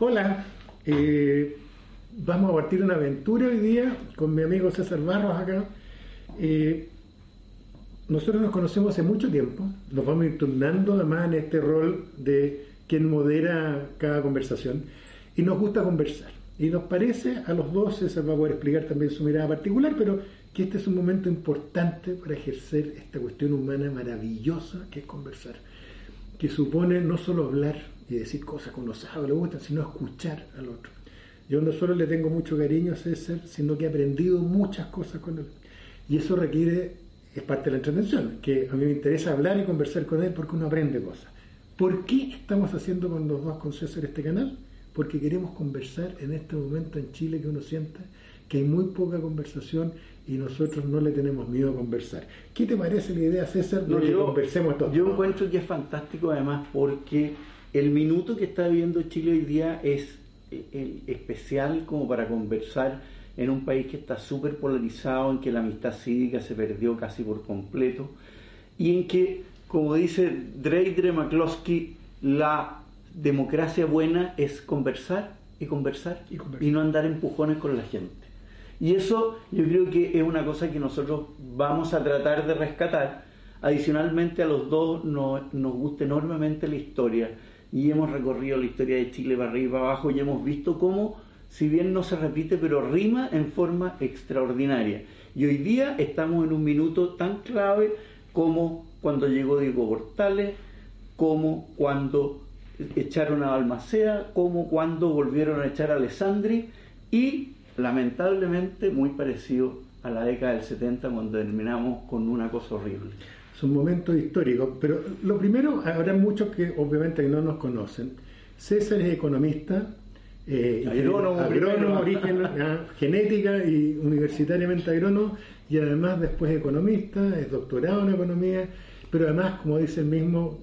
Hola, eh, vamos a partir una aventura hoy día con mi amigo César Barros acá. Eh, nosotros nos conocemos hace mucho tiempo, nos vamos a turnando además en este rol de quien modera cada conversación y nos gusta conversar. Y nos parece a los dos, César va a poder explicar también su mirada particular, pero que este es un momento importante para ejercer esta cuestión humana maravillosa que es conversar, que supone no solo hablar, y decir cosas que uno sabe, le gustan, sino escuchar al otro. Yo no solo le tengo mucho cariño a César, sino que he aprendido muchas cosas con él. Y eso requiere, es parte de la entretención, que a mí me interesa hablar y conversar con él porque uno aprende cosas. ¿Por qué estamos haciendo con los dos con César este canal? Porque queremos conversar en este momento en Chile que uno siente que hay muy poca conversación y nosotros no le tenemos miedo a conversar. ¿Qué te parece la idea, César, de que conversemos todos? Yo encuentro que es fantástico además porque el minuto que está viviendo Chile hoy día es eh, especial como para conversar en un país que está súper polarizado, en que la amistad cívica se perdió casi por completo y en que, como dice Dreidre McCloskey, la democracia buena es conversar y conversar y, y no andar empujones con la gente. Y eso yo creo que es una cosa que nosotros vamos a tratar de rescatar. Adicionalmente a los dos nos, nos gusta enormemente la historia y hemos recorrido la historia de Chile para arriba y para abajo y hemos visto cómo, si bien no se repite, pero rima en forma extraordinaria. Y hoy día estamos en un minuto tan clave como cuando llegó Diego Portales, como cuando echaron a Balmacea, como cuando volvieron a echar a Alessandri y lamentablemente muy parecido a la década del 70 cuando terminamos con una cosa horrible son momentos históricos, pero lo primero, habrá muchos que obviamente no nos conocen. César es economista, eh, agrónomo, origen, ah, genética y universitariamente agrónomo, y además después economista, es doctorado en economía, pero además, como dice el mismo,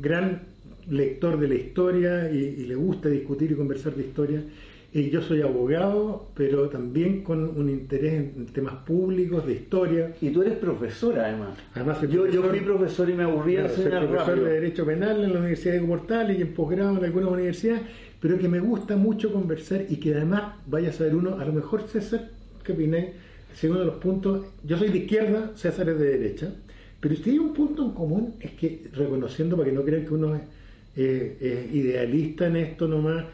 gran lector de la historia y le gusta discutir y conversar de historia y yo soy abogado, pero también con un interés en temas públicos, de historia. Y tú eres profesor, además. además yo, yo fui profesor y me aburría de ser profesor de Derecho Penal en la Universidad de Portales y en posgrado en algunas universidades, pero que me gusta mucho conversar y que además vaya a saber uno, a lo mejor César, ¿qué opináis? Segundo de los puntos, yo soy de izquierda, César es de derecha, pero si hay un punto en común, es que reconociendo, para que no crean que uno es eh, idealista en esto nomás,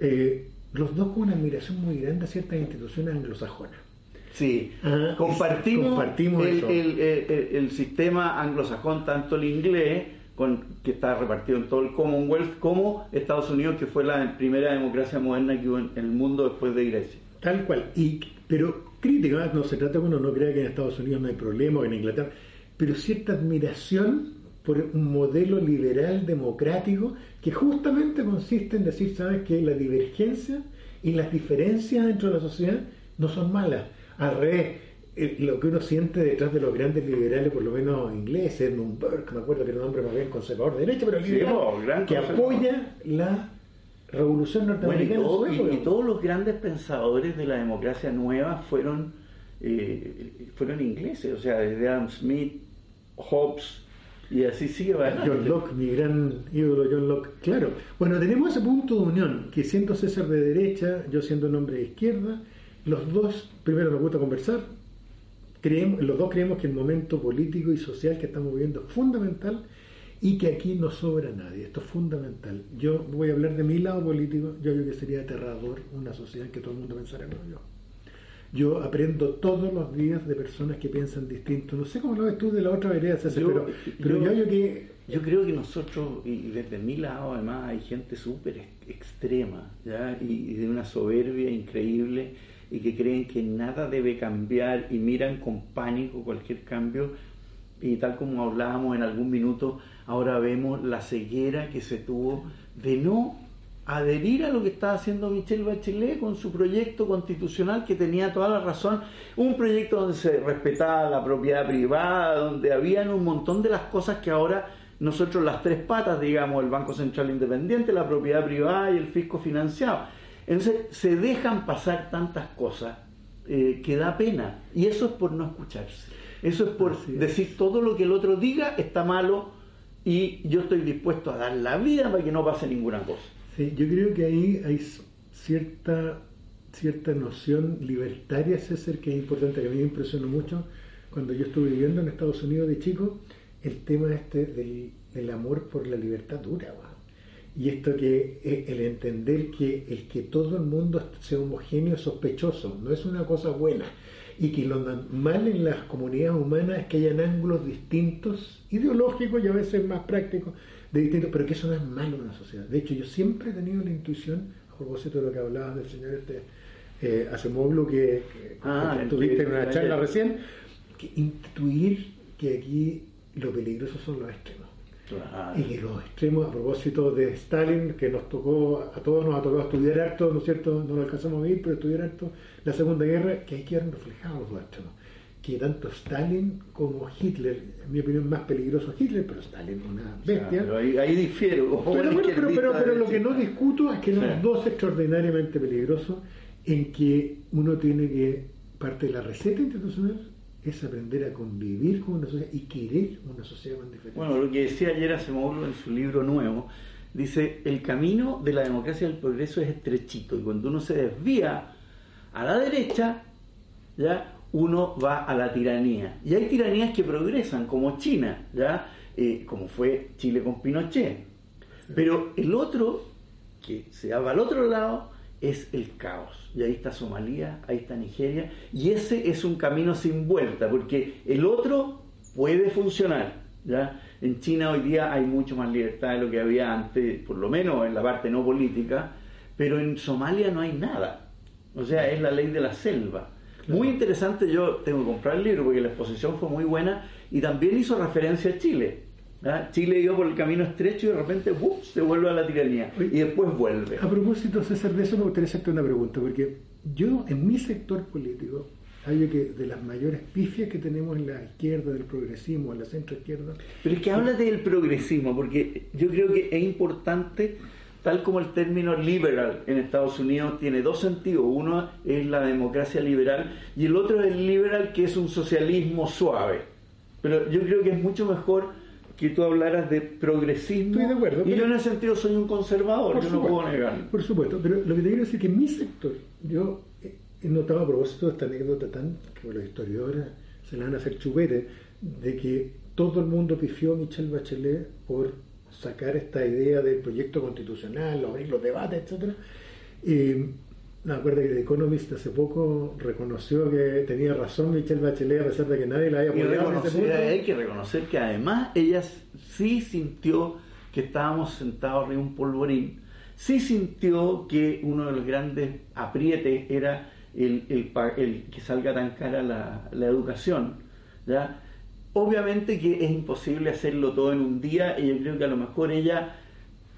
eh, los dos con una admiración muy grande a ciertas instituciones anglosajonas. Sí, ah, compartimos, el, sistema anglosajón, tanto el inglés, con, que está repartido en todo el Commonwealth, como Estados Unidos, que fue la primera democracia moderna que hubo en el mundo después de Grecia. Tal cual, y, pero crítica, no se trata que uno no crea que en Estados Unidos no hay problema, o en Inglaterra, pero cierta admiración por un modelo liberal democrático que justamente consiste en decir, sabes que la divergencia y las diferencias dentro de la sociedad no son malas. Al revés, eh, lo que uno siente detrás de los grandes liberales, por lo menos ingleses, Edmund Burke, me acuerdo que era un hombre más bien conservador de derecha, pero liberal, que apoya la revolución norteamericana. y, todos los grandes pensadores de la democracia nueva fueron, eh, fueron ingleses, o sea, desde Adam Smith, Hobbes, y así sigue John Locke, mi gran ídolo John Locke. Claro. Bueno, tenemos ese punto de unión, que siendo César de derecha, yo siendo un hombre de izquierda, los dos, primero nos gusta conversar, creemos, los dos creemos que el momento político y social que estamos viviendo es fundamental y que aquí no sobra nadie. Esto es fundamental. Yo voy a hablar de mi lado político, yo creo que sería aterrador una sociedad en que todo el mundo pensara como yo. Yo aprendo todos los días de personas que piensan distinto. No sé cómo lo ves tú de la otra vereda, pero, pero yo, yo, que... yo creo que nosotros, y desde mi lado además, hay gente súper extrema ¿ya? Y, de una soberbia increíble y que creen que nada debe cambiar y miran con pánico cualquier cambio. Y tal como hablábamos en algún minuto, ahora vemos la ceguera que se tuvo de no adherir a lo que estaba haciendo Michelle Bachelet con su proyecto constitucional que tenía toda la razón, un proyecto donde se respetaba la propiedad privada, donde habían un montón de las cosas que ahora nosotros las tres patas, digamos, el Banco Central Independiente, la propiedad privada y el fisco financiado. Entonces se dejan pasar tantas cosas eh, que da pena y eso es por no escucharse. Eso es por decir todo lo que el otro diga está malo y yo estoy dispuesto a dar la vida para que no pase ninguna cosa. Sí, yo creo que ahí hay cierta, cierta noción libertaria, César, que es importante, que a mí me impresionó mucho cuando yo estuve viviendo en Estados Unidos de chico, el tema este del, amor por la libertad dura. ¿va? Y esto que eh, el entender que el que todo el mundo sea homogéneo es sospechoso, no es una cosa buena. Y que lo normal en las comunidades humanas es que hayan ángulos distintos, ideológicos y a veces más prácticos, de distintos, pero que eso no es malo en una sociedad. De hecho, yo siempre he tenido la intuición, a propósito de lo que hablabas del señor este eh, Acemoglu, que, que, Ah, que tuviste que- en una charla recién, que intuir que aquí lo peligroso son los extremos. Claro. Y que los extremos, a propósito de Stalin, que nos tocó, a todos nos ha tocado estudiar harto, ¿no es cierto? No lo alcanzamos a vivir, pero estudiar harto la Segunda Guerra, que ahí quedaron reflejados los dos extremos. Que tanto Stalin como Hitler, en mi opinión, más peligroso Hitler, pero Stalin una bestia. Claro, ahí, ahí difiero. Pero, bueno, pero, pero, pero lo que no discuto es que eran Sí. dos extraordinariamente peligrosos en que uno tiene que, parte de la receta institucional es aprender a convivir con una sociedad y querer una sociedad más diferente. Bueno, lo que decía ayer Acemoglu en su libro nuevo, dice, el camino de la democracia y del progreso es estrechito y cuando uno se desvía a la derecha, ya uno va a la tiranía. Y hay tiranías que progresan, como China, ya Eh, como fue Chile con Pinochet. Pero el otro, que se va al otro lado, es el caos. Y ahí está Somalia, ahí está Nigeria, y ese es un camino sin vuelta, porque el otro puede funcionar. ¿ya? En China hoy día hay mucho más libertad de lo que había antes, por lo menos en la parte no política, pero en Somalia no hay nada. O sea, es la ley de la selva. Muy interesante, yo tengo que comprar el libro porque la exposición fue muy buena y también hizo referencia a Chile. Chile iba por el camino estrecho y de repente se vuelve a la tiranía y después vuelve. A propósito, César, de eso me gustaría hacerte una pregunta, porque yo en mi sector político, hay que de las mayores pifias que tenemos en la izquierda, del progresismo, en la centro izquierda, Pero es que háblate del progresismo, porque yo creo que es importante, tal como el término liberal en Estados Unidos tiene dos sentidos. Uno es la democracia liberal y el otro es el liberal que es un socialismo suave. Pero yo creo que es mucho mejor que tú hablaras de progresismo. Estoy de acuerdo, Y yo en ese sentido soy un conservador, yo no supuesto, puedo negarlo. Por supuesto, pero lo que te quiero decir es que en mi sector, yo he- he notado a propósito de esta anécdota tan que los historiadores se la van a hacer chupete, de que todo el mundo pifió a Michelle Bachelet por sacar esta idea del proyecto constitucional, abrir los debates, etcétera. Y me acuerdo que The Economist hace poco reconoció que tenía razón Michelle Bachelet a pesar de que nadie la había Y apoyado en hay que reconocer que además ella sí sintió que estábamos sentados arriba de un polvorín, sí sintió que uno de los grandes aprietes era el, el pa- el que salga tan cara la, la educación. ¿ya? Obviamente que es imposible hacerlo todo en un día y yo creo que a lo mejor ella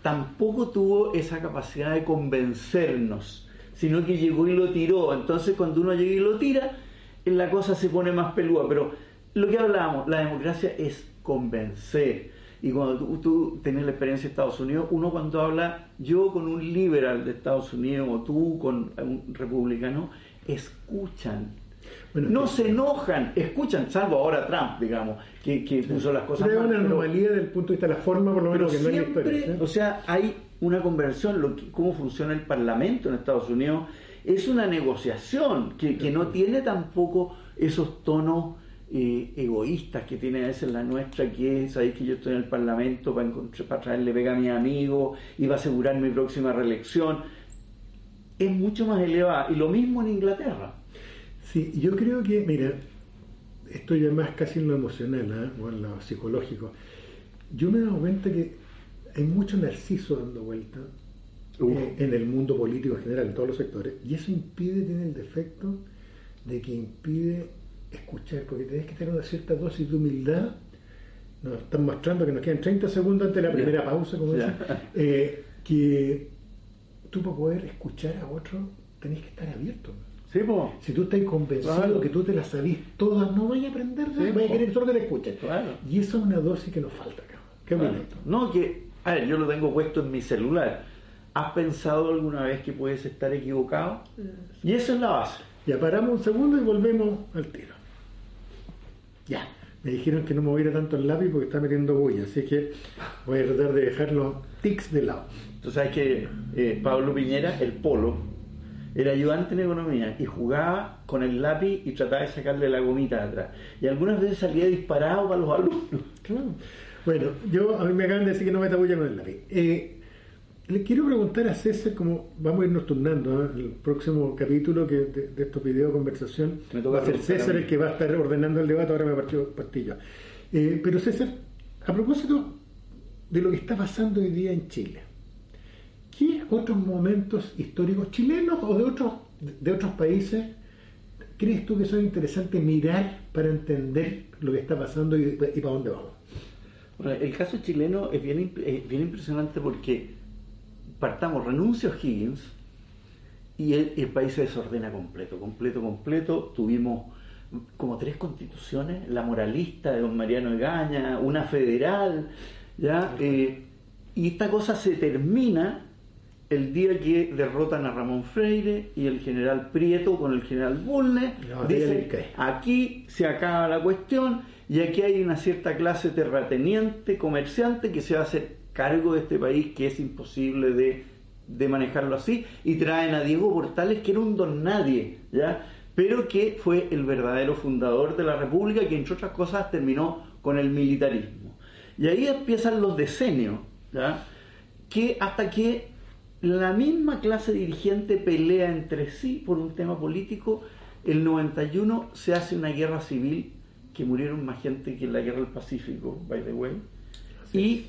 tampoco tuvo esa capacidad de convencernos, sino que llegó y lo tiró. Entonces cuando uno llega y lo tira, la cosa se pone más peluda. Pero lo que hablábamos, la democracia es convencer. Y cuando tú, tú tenés la experiencia de Estados Unidos, uno cuando habla, yo con un liberal de Estados Unidos o tú con un republicano, escuchan. Bueno, no se enojan, escuchan, salvo ahora Trump, digamos, que, que puso las cosas Pero mal, una anomalía del punto de vista de la forma, por lo menos, que no es o sea, hay una conversión, lo que- cómo funciona el Parlamento en Estados Unidos, es una negociación que, que no tiene tampoco esos tonos eh, egoístas que tiene a veces la nuestra, que es, sabéis que yo estoy en el Parlamento para, encontrar, para traerle pega a mi amigo y va a asegurar mi próxima reelección. Es mucho más elevada. Y lo mismo en Inglaterra. Sí, yo creo que, mira, esto ya más casi en lo emocional ¿ah? o en lo psicológico. Yo me he dado cuenta que hay mucho narciso dando vuelta eh, en el mundo político en general, en todos los sectores, y eso impide, tiene el defecto de que impide escuchar, porque tenés que tener una cierta dosis de humildad. Nos están mostrando que nos quedan 30 segundos antes de la primera pausa, como dicen, eh, que tú para poder escuchar a otro tenés que estar abierto. Sí. Si tú estás convencido Claro. que tú te las sabís todas, no vayas a aprender, Sí, vayas a querer solo que te escuchen. Claro. Y eso es una dosis que nos falta, cabrón. Qué Claro. bonito. No, que, a ver, yo lo tengo puesto en mi celular. ¿Has pensado alguna vez que puedes estar equivocado? Y eso es la base. Ya paramos un segundo y volvemos al tiro. Ya. me dijeron que no moviera tanto el lápiz porque está metiendo bulla, así que voy a tratar de dejar los tics de lado. Tú sabes que eh, Pablo Piñera, el polo, era ayudante en economía y jugaba con el lápiz y trataba de sacarle la gomita de atrás. Y algunas veces salía disparado para los alumnos. Claro. Bueno, yo a mí me acaban de decir que no me bulla con el lápiz. Eh, le quiero preguntar a César, como vamos a irnos turnando, ¿eh? el próximo capítulo que de, estos videos conversación va a ser César el que va a estar ordenando el debate, ahora me partió pastillo. Eh, pero César, a propósito de lo que está pasando hoy día en Chile, ¿qué otros momentos históricos chilenos o de otros, de otros países crees tú que son interesantes mirar para entender lo que está pasando y, para dónde vamos? Bueno, el caso chileno es bien, bien impresionante porque partamos, renuncio a Higgins y el, país se desordena completo, completo, completo. Tuvimos como tres constituciones, la moralista de don Mariano Egaña, una federal, ¿ya? Eh, y esta cosa se termina el día que derrotan a Ramón Freire y el general Prieto con el general Bulnes, dicen, aquí se acaba la cuestión y aquí hay una cierta clase terrateniente, comerciante, que se va a hacer cargo de este país que es imposible de, de manejarlo así, y traen a Diego Portales, que era un don nadie, ¿ya? pero que fue el verdadero fundador de la República, que entre otras cosas terminó con el militarismo. Y ahí empiezan los decenios, ¿ya? que hasta que la misma clase dirigente pelea entre sí por un tema político, el 91 se hace una guerra civil que murieron más gente que en la guerra del Pacífico, by the way, y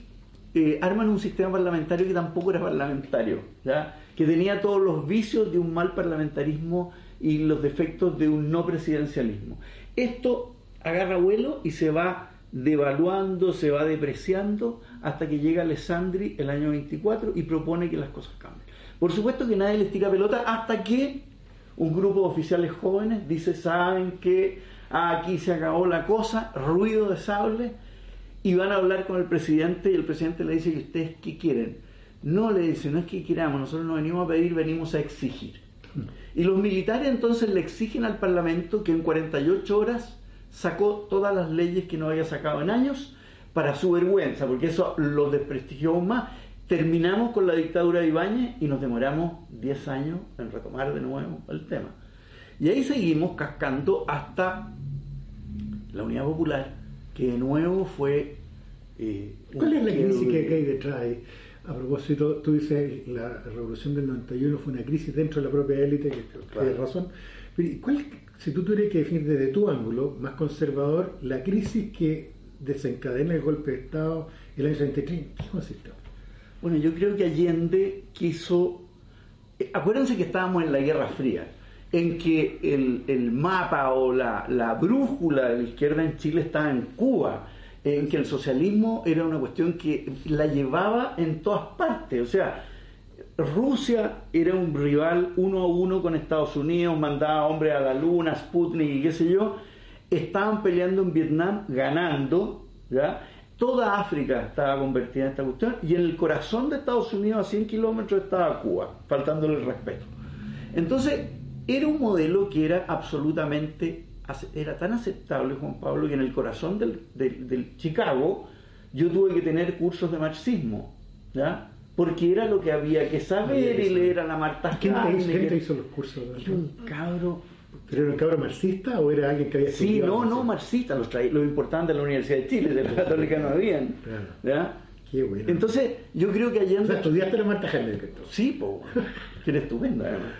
eh, arman un sistema parlamentario que tampoco era parlamentario, ¿ya? que tenía todos los vicios de un mal parlamentarismo y los defectos de un no presidencialismo. Esto agarra vuelo y se va devaluando, se va depreciando hasta que llega Alessandri el año 24 y propone que las cosas cambien. Por supuesto que nadie les tira pelota hasta que un grupo de oficiales jóvenes dice, saben que aquí se acabó la cosa, ruido de sable, y van a hablar con el presidente y el presidente le dice que ustedes qué quieren. No le dice, no es que queramos, nosotros no venimos a pedir, venimos a exigir. Y los militares entonces le exigen al Parlamento que en 48 horas sacó todas las leyes que no había sacado en años para su vergüenza, porque eso lo desprestigió aún más. Terminamos con la dictadura de Ibáñez y nos demoramos 10 años en retomar de nuevo el tema. Y ahí seguimos cascando hasta la Unidad Popular, que de nuevo fue... Eh, ¿Cuál es la crisis que, hay detrás? A propósito, tú dices la revolución del 91 fue una crisis dentro de la propia élite, que tienes razón. Pero ¿cuál, si tú tuvieras que definir desde tu ángulo más conservador la crisis que desencadena el golpe de Estado el año 33, ¿qué consiste? Bueno, yo creo que Allende quiso... Eh, acuérdense que estábamos en la Guerra Fría en que el, mapa o la, brújula de la izquierda en Chile estaba en Cuba, en que el socialismo era una cuestión que la llevaba en todas partes. O sea, Rusia era un rival uno a uno con Estados Unidos, mandaba hombres a la luna, Sputnik y qué sé yo. Estaban peleando en Vietnam, ganando, ¿ya? Toda África estaba convertida en esta cuestión y en el corazón de Estados Unidos, a 100 kilómetros, estaba Cuba, faltándole el respeto. Entonces, era un modelo que era absolutamente, era tan aceptable, Juan Pablo, que en el corazón del, Chicago yo tuve que tener cursos de marxismo, ¿ya? Porque era lo que había que saber y leer a la Marta ¿Quién, te hizo, los cursos? Era un cabro ¿Pero era un cabro marxista o era alguien que había Sí, no, no, marxista, los, traía, los importantes de la Universidad de Chile, de la Católica no habían. ¿ya? Qué bueno. Entonces, yo creo que allá... O sea, estudiaste la Marta Henry. Sí, pues, que era estupenda además.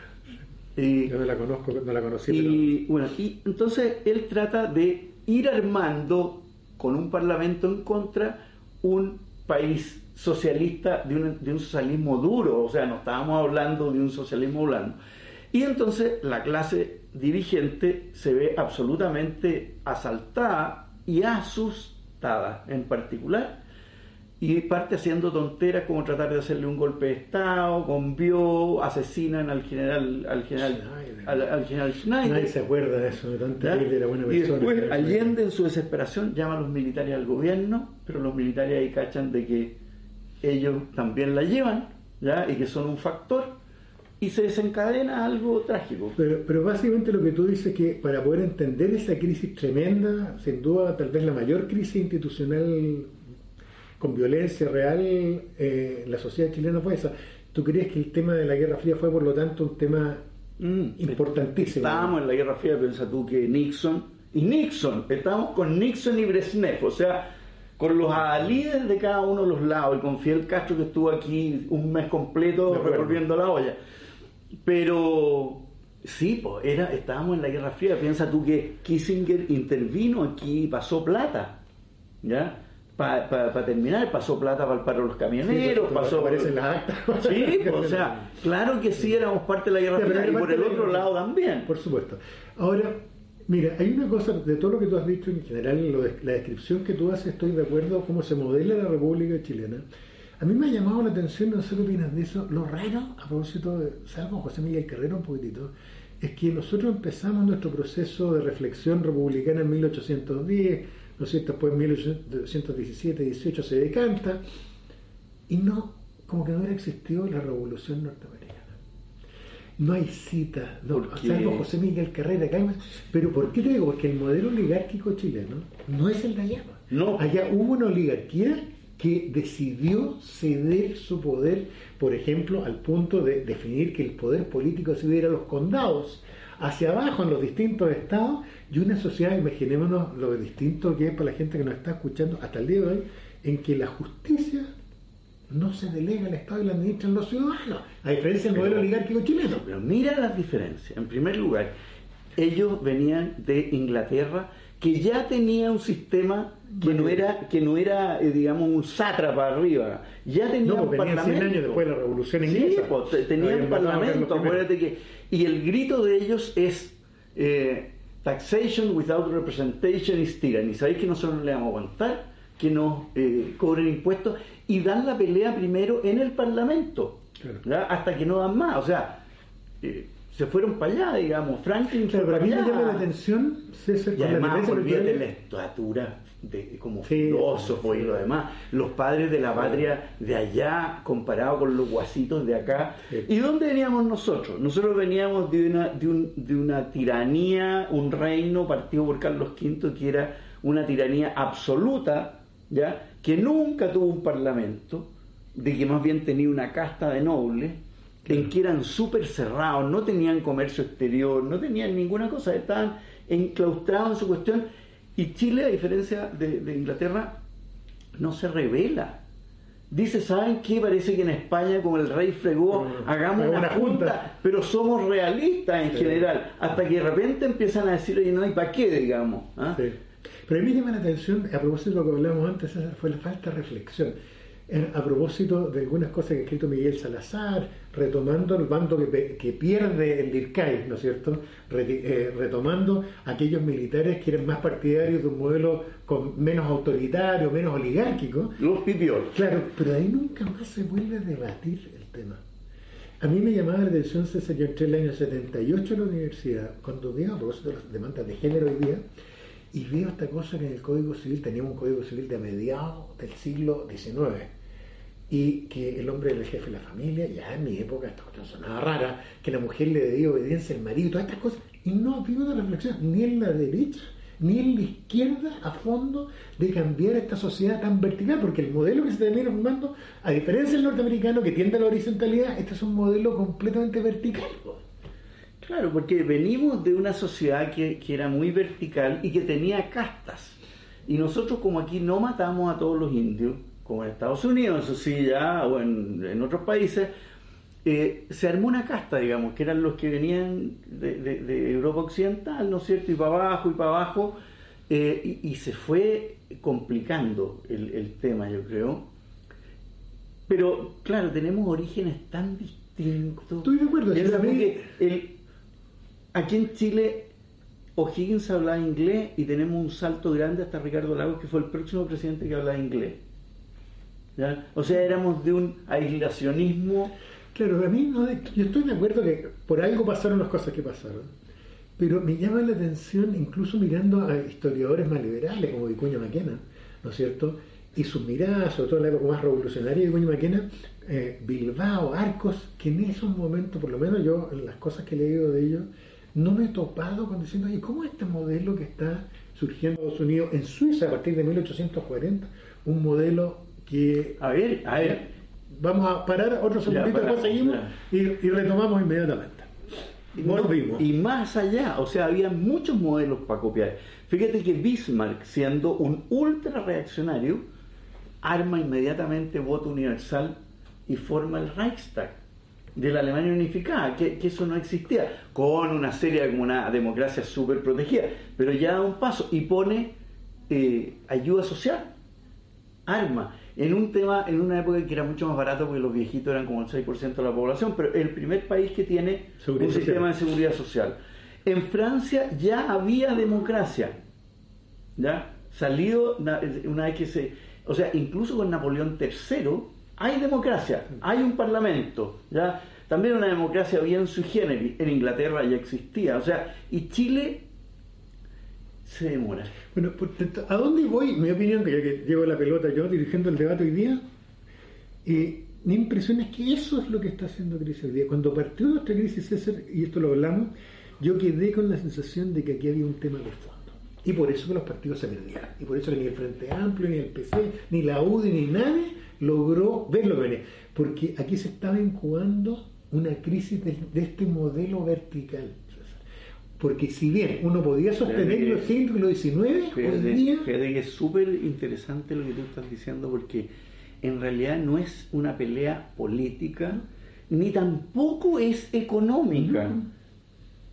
Yo no la conozco, no la conocí. Y bueno, y entonces él trata de ir armando con un parlamento en contra un país socialista de un, de un socialismo duro, o sea, no estábamos hablando de un socialismo blando. Y entonces la clase dirigente se ve absolutamente asaltada y asustada en particular y parte haciendo tonteras como tratar de hacerle un golpe de estado, con Bio, asesinan al general, al general, Schneider. Al, general Schneider. Nadie se acuerda de eso, de tan era buena persona. Y después Allende en su desesperación llama a los militares al gobierno, pero los militares ahí cachan de que ellos también la llevan, ¿ya? y que son un factor, y se desencadena algo trágico. Pero, pero básicamente lo que tú dices es que para poder entender esa crisis tremenda, sin duda tal vez la mayor crisis institucional con violencia real eh, la sociedad chilena fue esa. ¿Tú crees que el tema de la Guerra Fría fue por lo tanto un tema mm, importantísimo? Estábamos en la Guerra Fría, piensa tú que Nixon, y Nixon, estábamos con Nixon y Brezhnev, o sea, con los líderes de cada uno de los lados, y con Fidel Castro que estuvo aquí un mes completo revolviendo la olla. Pero sí, pues era, estábamos en la Guerra Fría. Piensa tú que Kissinger intervino aquí y pasó plata. ¿Ya? Para terminar, pasó plata para, los camioneros, sí, pasó. Aparecen las actas. Sí, o sea, claro que sí éramos parte de la Guerra Fría y por el otro lado también. Por supuesto. Ahora, mira, hay una cosa, de todo lo que tú has dicho en general, lo de, la descripción que tú haces, estoy de acuerdo cómo se modela la República Chilena. A mí me ha llamado la atención, no sé qué opinas de eso, lo raro, a propósito, de, salvo José Miguel Carrero un poquitito, es que nosotros empezamos nuestro proceso de reflexión republicana en 1810, ¿no es cierto? Después en 1817, 18 se decanta, y no, como que no hubiera existido la revolución norteamericana. No hay cita, no, salvo José Miguel Carrera, pero ¿por qué te digo? Porque el modelo oligárquico chileno no es el de allá. No. Allá hubo una oligarquía que decidió ceder su poder, por ejemplo, al punto de definir que el poder político se diera a los condados, hacia abajo en los distintos estados, y una sociedad, imaginémonos lo distinto que es para la gente que nos está escuchando hasta el día de hoy, en que la justicia no se delega al Estado y la administran los ciudadanos, a diferencia del modelo oligárquico chileno. Pero mira las diferencias. En primer lugar, ellos venían de Inglaterra, que ya tenía un sistema que no era, que no era eh, digamos, un sátrapa arriba. Ya tenía no, un parlamento. 100 años después de la Revolución Inglesa. Sí, pues, tenía un parlamento, acuérdate que... Y el grito de ellos es eh, taxation without representation is tyranny. ¿Sabéis que nosotros no le vamos a aguantar que nos eh, cobren impuestos? Y dan la pelea primero en el parlamento, hasta que no dan más. O sea... Eh, se fueron para allá, digamos. Franklin pero para mí me llama la atención César, y además olvídate la estatura de, como filósofo y lo demás. Los padres de la patria de allá comparado con los guasitos de acá. ¿Y dónde veníamos nosotros? Nosotros veníamos de una, de, un, de una tiranía, un reino partido por Carlos V que era una tiranía absoluta, ¿ya? que nunca tuvo un parlamento, de que más bien tenía una casta de nobles en que eran súper cerrados, no tenían comercio exterior, no tenían ninguna cosa, estaban enclaustrados en su cuestión. Y Chile, a diferencia de, Inglaterra, no se revela. Dice, ¿saben qué? Parece que en España, como el rey fregó, hagamos una, junta, pero somos realistas en general. Hasta que de repente empiezan a decir, oye, no, ¿y para qué, digamos? ¿Ah? Pero a mí me llama la atención, a propósito de lo que hablamos antes, fue la falta de reflexión a propósito de algunas cosas que ha escrito Miguel Salazar, retomando el bando que, pierde el DIRCAI, ¿no es cierto? Eh, retomando aquellos militares que eran más partidarios de un modelo con, menos autoritario, menos oligárquico. Los pipiol. Claro, pero ahí nunca más se vuelve a debatir el tema. A mí me llamaba la atención, César, yo entré en el año 78 a la universidad, cuando veo a propósito de las demandas de género hoy día, y veo esta cosa que en el Código Civil teníamos un Código Civil de mediados del siglo XIX y que el hombre era el jefe de la familia, ya en mi época esta cuestión sonaba rara, que la mujer le debía obediencia al marido, todas estas cosas, y no ha habido una reflexión ni en la derecha ni en la izquierda a fondo de cambiar esta sociedad tan vertical, porque el modelo que se termina formando, a diferencia del norteamericano que tiende a la horizontalidad, este es un modelo completamente vertical. Claro, porque venimos de una sociedad que, era muy vertical y que tenía castas. Y nosotros como aquí no matamos a todos los indios, como en Estados Unidos, eso sí, ya, o en, otros países, eh, se armó una casta, digamos, que eran los que venían de, Europa Occidental, ¿no es cierto? Y para abajo y para abajo, eh, y, se fue complicando el, tema, yo creo. Pero, claro, tenemos orígenes tan distintos. Estoy de acuerdo. el, aquí en Chile O'Higgins hablaba inglés y tenemos un salto grande hasta Ricardo Lagos, que fue el próximo presidente que hablaba inglés. O sea, éramos de un aislacionismo. Claro, a mí no, yo estoy de acuerdo que por algo pasaron las cosas que pasaron, pero me llama la atención, incluso mirando a historiadores más liberales como Vicuña Maquena, ¿no es cierto? y sus miradas, sobre todo en la época más revolucionaria de Goñi Maquena, eh, Bilbao, Arcos, que en esos momentos, por lo menos yo, las cosas que he leído de ellos, no me he topado con diciendo, oye, ¿cómo este modelo que está surgiendo en Estados Unidos, en Suiza a partir de 1840, un modelo que... A ver, a ver. Vamos a parar otro segundito, después seguimos y, y, retomamos inmediatamente. Volvimos. y más allá, o sea, había muchos modelos para copiar. Fíjate que Bismarck, siendo un ultra reaccionario, arma inmediatamente voto universal y forma el Reichstag de la Alemania unificada, que, eso no existía, con una serie como una democracia súper protegida, pero ya da un paso y pone eh, ayuda social, arma, en un tema, en una época que era mucho más barato porque los viejitos eran como el 6% de la población, pero el primer país que tiene un sistema de seguridad social. En Francia ya había democracia, ¿ya? Salido una vez que se... O sea, incluso con Napoleón III hay democracia, hay un parlamento, ¿ya? También una democracia bien sui generis, en Inglaterra ya existía, o sea, y Chile se demora. Bueno, ¿a dónde voy? Mi opinión, que ya que llevo la pelota yo dirigiendo el debate hoy día, eh, mi impresión es que eso es lo que está haciendo crisis hoy día. Cuando partió nuestra crisis, César, y esto lo hablamos, yo quedé con la sensación de que aquí había un tema de fondo. Y por eso que los partidos se perdieron. Y por eso que ni el Frente Amplio, ni el PC, ni la UDI, ni nadie logró verlo venir. Porque aquí se estaba incubando una crisis de, este modelo vertical. Porque si bien uno podía sostener el siglo XIX, hoy día... que es súper interesante lo que tú estás diciendo porque en realidad no es una pelea política ni tampoco es económica.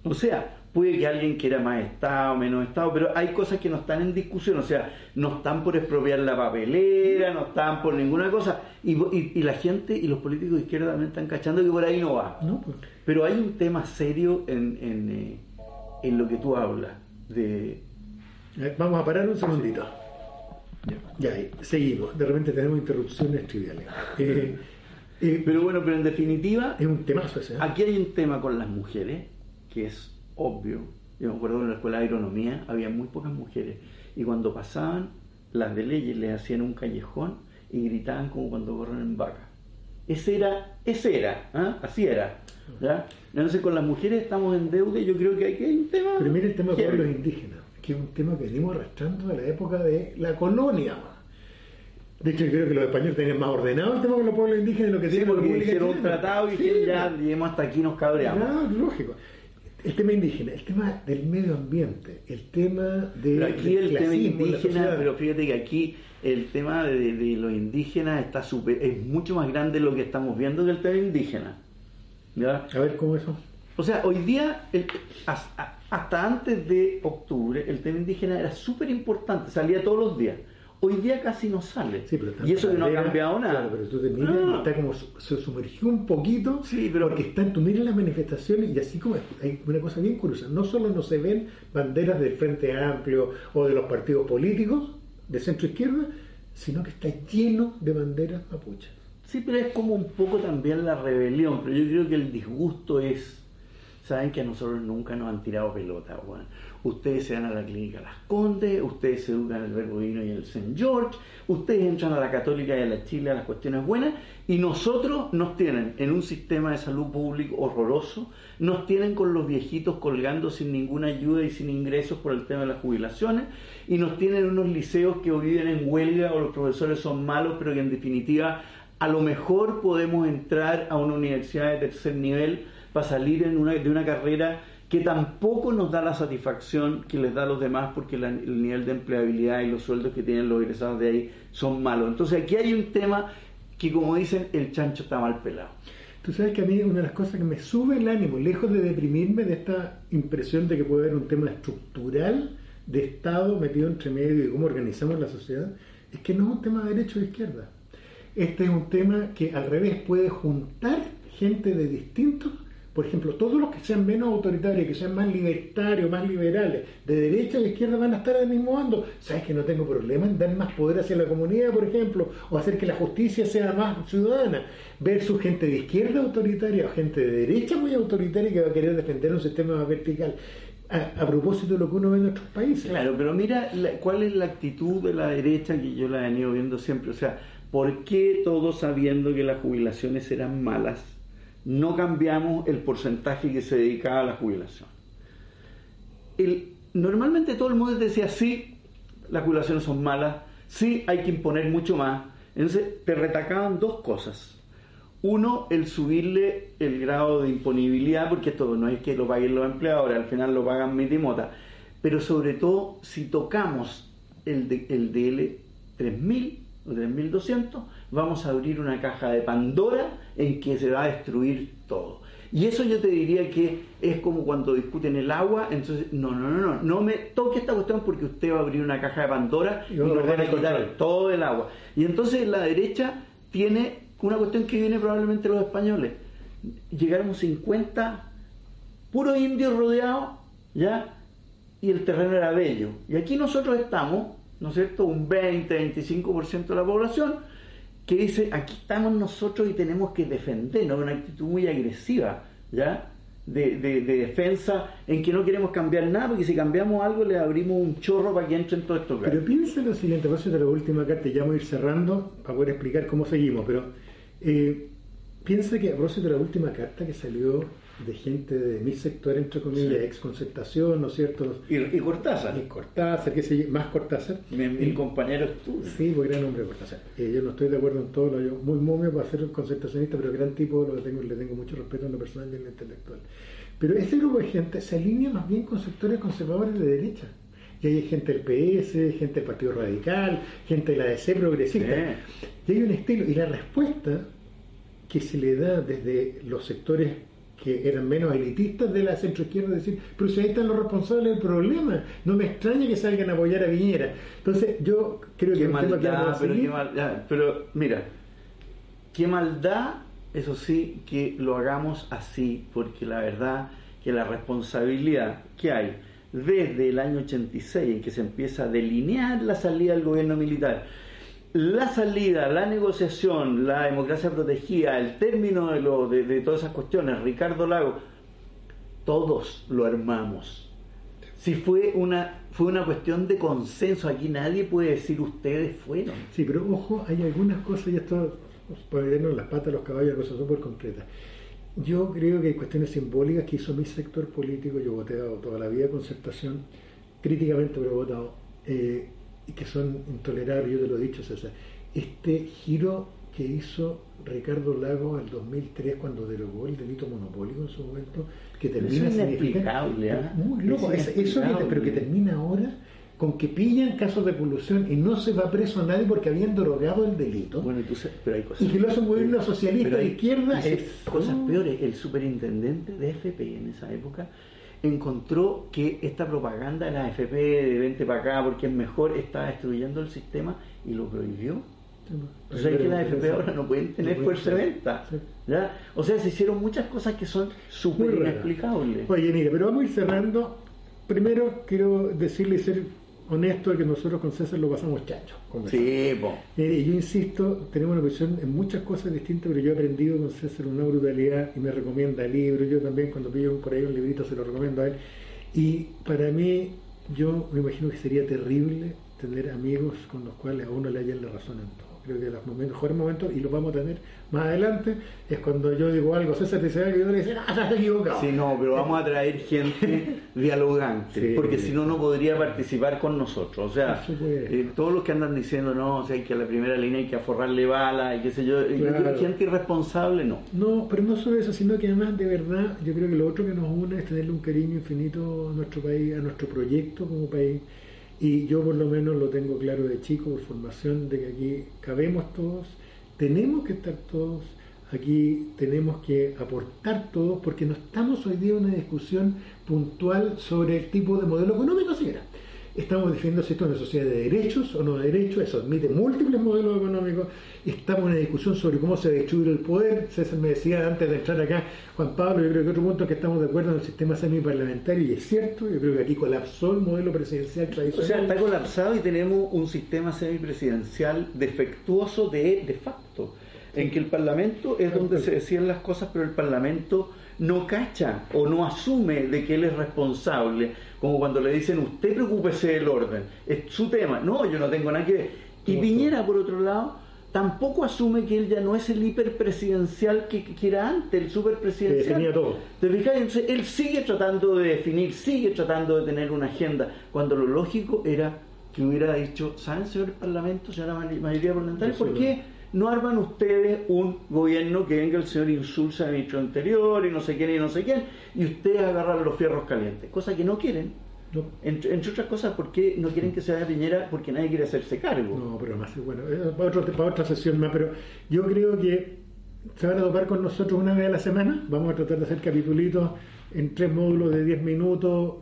O sea, Puede que alguien quiera más Estado, menos Estado, pero hay cosas que no están en discusión, o sea, no están por expropiar la papelera, no están por ninguna cosa, y, la gente y los políticos de izquierda también están cachando que por ahí no va. Pues. Pero hay un tema serio en, en, eh, lo que tú hablas. De... Vamos a parar un segundito. Ya, seguimos. De repente tenemos interrupciones triviales. Eh, eh, pero bueno, pero en definitiva... Es un temazo ese. Aquí hay un tema con las mujeres, que es obvio. Yo me acuerdo en la escuela de agronomía había muy pocas mujeres y cuando pasaban las de leyes les hacían un callejón y gritaban como cuando corren en vaca. Ese era, ese era, ¿ah? así era. ¿ya? Entonces con las mujeres estamos en deuda y yo creo que hay que un tema. Pero mire el tema de los indígenas, que es un tema que venimos arrastrando de la época de la colonia. De hecho, yo creo que los españoles tenían más ordenado el tema con los pueblos indígenas de lo que tienen porque hicieron un tratado y ya llegamos hasta aquí nos cabreamos. No, lógico el tema indígena, el tema del medio ambiente, el tema de. aquí el tema indígena, pero fíjate que aquí el tema de, los indígenas está super, es mucho más grande de lo que estamos viendo que el tema indígena. A ver, ¿cómo eso? O sea, hoy día, hasta antes de octubre, el tema indígena era súper importante, salía todos los días. Hoy día casi no sale. y eso que no ha cambiado nada. Claro, pero tú te miras y está como se sumergió un poquito sí, pero, porque está, tú miras las manifestaciones y así como hay una cosa bien curiosa, no solo no se ven banderas del Frente Amplio o de los partidos políticos de centro izquierda, sino que está lleno de banderas mapuches. Sí, pero es como un poco también la rebelión, pero yo creo que el disgusto es, saben que a nosotros nunca nos han tirado pelota, bueno ustedes se van a la clínica Las Condes, ustedes se educan en el Verdudino y el St. George, ustedes entran a la Católica y a la Chile a las cuestiones buenas, y nosotros nos tienen en un sistema de salud público horroroso, nos tienen con los viejitos colgando sin ninguna ayuda y sin ingresos por el tema de las jubilaciones, y nos tienen unos liceos que viven en huelga o los profesores son malos, pero que en definitiva a lo mejor podemos entrar a una universidad de tercer nivel para salir en una, de una carrera que tampoco nos da la satisfacción que les da a los demás porque el nivel de empleabilidad y los sueldos que tienen los egresados de ahí son malos. Entonces aquí hay un tema que como dicen, el chancho está mal pelado. Tú sabes que a mí una de las cosas que me sube el ánimo, lejos de deprimirme de esta impresión de que puede haber un tema estructural de Estado metido entre medio y cómo organizamos la sociedad, es que no es un tema de derecha o de izquierda. Este es un tema que al revés puede juntar gente de distintos por ejemplo, todos los que sean menos autoritarios, que sean más libertarios, más liberales, de derecha y de izquierda van a estar al mismo bando. ¿Sabes que no tengo problema en dar más poder hacia la comunidad, por ejemplo, o hacer que la justicia sea más ciudadana? Versus gente de izquierda autoritaria o gente de derecha muy autoritaria que va a querer defender un sistema más vertical. a, propósito de lo que uno ve en otros países. Claro, pero mira cuál es la actitud de la derecha que yo la he venido viendo siempre. O sea, ¿por qué todos sabiendo que las jubilaciones eran malas, no cambiamos el porcentaje que se dedicaba a la jubilación? Normalmente todo el mundo decía, sí, las jubilaciones son malas, sí, hay que imponer mucho más. Entonces te retacaban dos cosas. Uno, el subirle el grado de imponibilidad, porque esto no es que lo paguen los empleadores, al final lo pagan mitimota. Pero sobre todo, si tocamos el, de, el DL 3000 o 3200, vamos a abrir una caja de Pandora en que se va a destruir todo. Y eso yo te diría que es como cuando discuten el agua, entonces, no, no, no, no, no me toque esta cuestión porque usted va a abrir una caja de Pandora y, nos van a quitar todo el agua. Y entonces la derecha tiene una cuestión que viene probablemente los españoles. Llegaron 50 puros indios rodeados, ¿ya? Y el terreno era bello. Y aquí nosotros estamos, ¿no es cierto? Un 20, 25% de la población que dice, aquí estamos nosotros y tenemos que defendernos, una actitud muy agresiva, ¿ya? De, de, defensa en que no queremos cambiar nada, porque si cambiamos algo le abrimos un chorro para que entren todos estos Pero piensa lo siguiente, por eso de la última carta, ya vamos a ir cerrando para poder explicar cómo seguimos, pero eh, piensa que a propósito de la última carta que salió de gente de mi sector, entre comillas, ex concertación, ¿no es cierto? Y, y Cortázar. Y Cortázar, que se más Cortázar. Mi, compañero estuvo. Sí, pues gran hombre Cortázar. Eh, yo no estoy de acuerdo en todo, lo, yo muy momio para ser concertacionista, pero gran tipo, lo tengo, le tengo mucho respeto en lo personal y en lo intelectual. Pero ese grupo de gente se alinea más bien con sectores conservadores de derecha. Y hay gente del PS, gente del Partido Radical, gente de la DC progresista. Y hay un estilo. Y la respuesta que se le da desde los sectores que eran menos elitistas de la centroizquierda, decir, pero si ahí están los responsables del problema, no me extraña que salgan a apoyar a Viñera. Entonces, yo creo que maldad, pero, qué maldad, pero mira, qué maldad, eso sí, que lo hagamos así, porque la verdad que la responsabilidad que hay desde el año 86 en que se empieza a delinear la salida del gobierno militar, la salida, la negociación, la democracia protegida, el término de, lo, de, todas esas cuestiones, Ricardo Lago, todos lo armamos. Si fue una, fue una cuestión de consenso, aquí nadie puede decir ustedes fueron. Sí, pero ojo, hay algunas cosas, y esto puede vernos las patas de los caballos, cosas súper concretas. Yo creo que hay cuestiones simbólicas que hizo mi sector político, yo voté toda la vida concertación, críticamente, pero he votado. Eh, que son intolerables, yo te lo he dicho César, este giro que hizo Ricardo Lago en el 2003 cuando derogó el delito monopólico en su momento, que termina significando ¿eh? muy loco, eso que, pero que termina ahora con que pillan casos de polución y no se va preso a nadie porque habían derogado el delito. Bueno, pero hay cosas, y que lo hace un gobierno socialista de izquierda. Es, cosas peores. El superintendente de FP en esa época encontró que esta propaganda de la AFP de vente para acá porque es mejor estaba destruyendo el sistema y lo prohibió. O sea, que las AFP ahora no pueden tener fuerza de venta. ¿ya? O sea, se hicieron muchas cosas que son súper inexplicables. Oye, mire, pero vamos a ir cerrando. Primero quiero decirle ser honesto que nosotros con César lo pasamos chacho. Sí, y yo insisto, tenemos una visión en muchas cosas distintas, pero yo he aprendido con César una brutalidad y me recomienda libros. Yo también, cuando pido por ahí un librito, se lo recomiendo a él. Y para mí, yo me imagino que sería terrible tener amigos con los cuales a uno le hayan la razón en todo creo que los mejores momentos, y lo vamos a tener más adelante, es cuando yo digo algo, César te dice algo y yo le dice, ah, estás equivocado. Sí, no, pero vamos a traer gente dialogante, porque si no, no podría participar con nosotros. O sea, eh, todos los que andan diciendo, no, o sea, que a la primera línea hay que aforrarle bala y qué sé yo, gente irresponsable, no. No, pero no solo eso, sino que además, de verdad, yo creo que lo otro que nos une es tenerle un cariño infinito a nuestro país, a nuestro proyecto como país y yo por lo menos lo tengo claro de chico, por formación, de que aquí cabemos todos, tenemos que estar todos, aquí tenemos que aportar todos, porque no estamos hoy día en una discusión puntual sobre el tipo de modelo económico, siquiera estamos defendiendo si esto es una sociedad de derechos o no de derechos, eso admite múltiples modelos económicos, estamos en una discusión sobre cómo se distribuye el poder, César me decía antes de entrar acá, Juan Pablo, yo creo que otro punto es que estamos de acuerdo en el sistema semiparlamentario y es cierto, yo creo que aquí colapsó el modelo presidencial tradicional. O sea, está colapsado y tenemos un sistema semipresidencial defectuoso de, de facto. en que el Parlamento es donde se decían las cosas, pero el Parlamento no cacha o no asume de que él es responsable, como cuando le dicen usted preocúpese del orden, es su tema, no, yo no tengo nada que ver. Y Piñera, por otro lado, tampoco asume que él ya no es el hiperpresidencial que, que era antes, el superpresidencial. tenía todo. ¿Te fijas? Entonces, él sigue tratando de definir, sigue tratando de tener una agenda, cuando lo lógico era que hubiera dicho, ¿saben, señor Parlamento, señora mayoría parlamentaria, por qué no arman ustedes un gobierno que venga el señor Insulza, el ministro anterior, y no sé quién, y no sé quién, y ustedes agarran los fierros calientes? Cosa que no quieren. Entre, otras cosas, ¿por qué no quieren que se vaya Piñera? Porque nadie quiere hacerse cargo. No, pero más, bueno, eh, para, para otra sesión más, pero yo creo que se van a topar con nosotros una vez a la semana. Vamos a tratar de hacer capitulitos en tres módulos de 10 minutos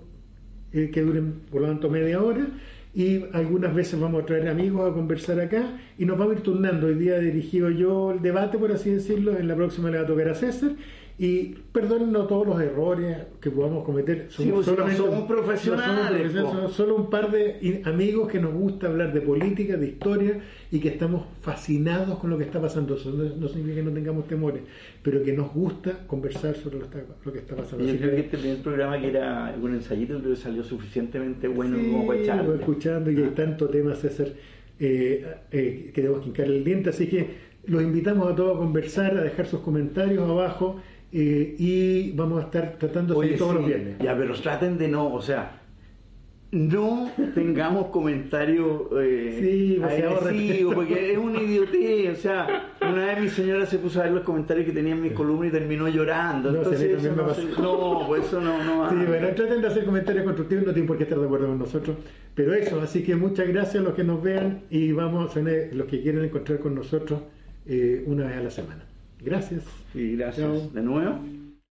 eh, que duren por lo tanto media hora y algunas veces vamos a traer amigos a conversar acá y nos vamos a ir turnando. Hoy día dirigido yo el debate, por así decirlo, en la próxima le va a tocar a César y perdónennos todos los errores que podamos cometer. Somos, solamente, profesionales. somos, solo un par de amigos que nos gusta hablar de política, de historia y que estamos fascinados con lo que está pasando. Eso no, significa que no tengamos temores, pero que nos gusta conversar sobre lo, que está pasando. Yo creo que, este primer programa que era un ensayito creo que salió suficientemente bueno como para echarle. escuchando y hay tanto tema, César, eh, eh, que debemos que el diente, así que los invitamos a todos a conversar, a dejar sus comentarios abajo eh, y vamos a estar tratando de todos los viernes. Ya, pero traten de no, o sea, no tengamos comentarios eh, sí, agresivos, porque es un idiotez. O sea, una vez mi señora se puso a ver los comentarios que tenía en mi columna y terminó llorando. No, Entonces, eso no, no, pues eso no. no sí, bueno, traten de hacer comentarios constructivos, no tienen por qué estar de acuerdo con nosotros. Pero eso, así que muchas gracias a los que nos vean y vamos a los que quieren encontrar con nosotros eh, una vez a la semana. Gracias. Y gracias de nuevo.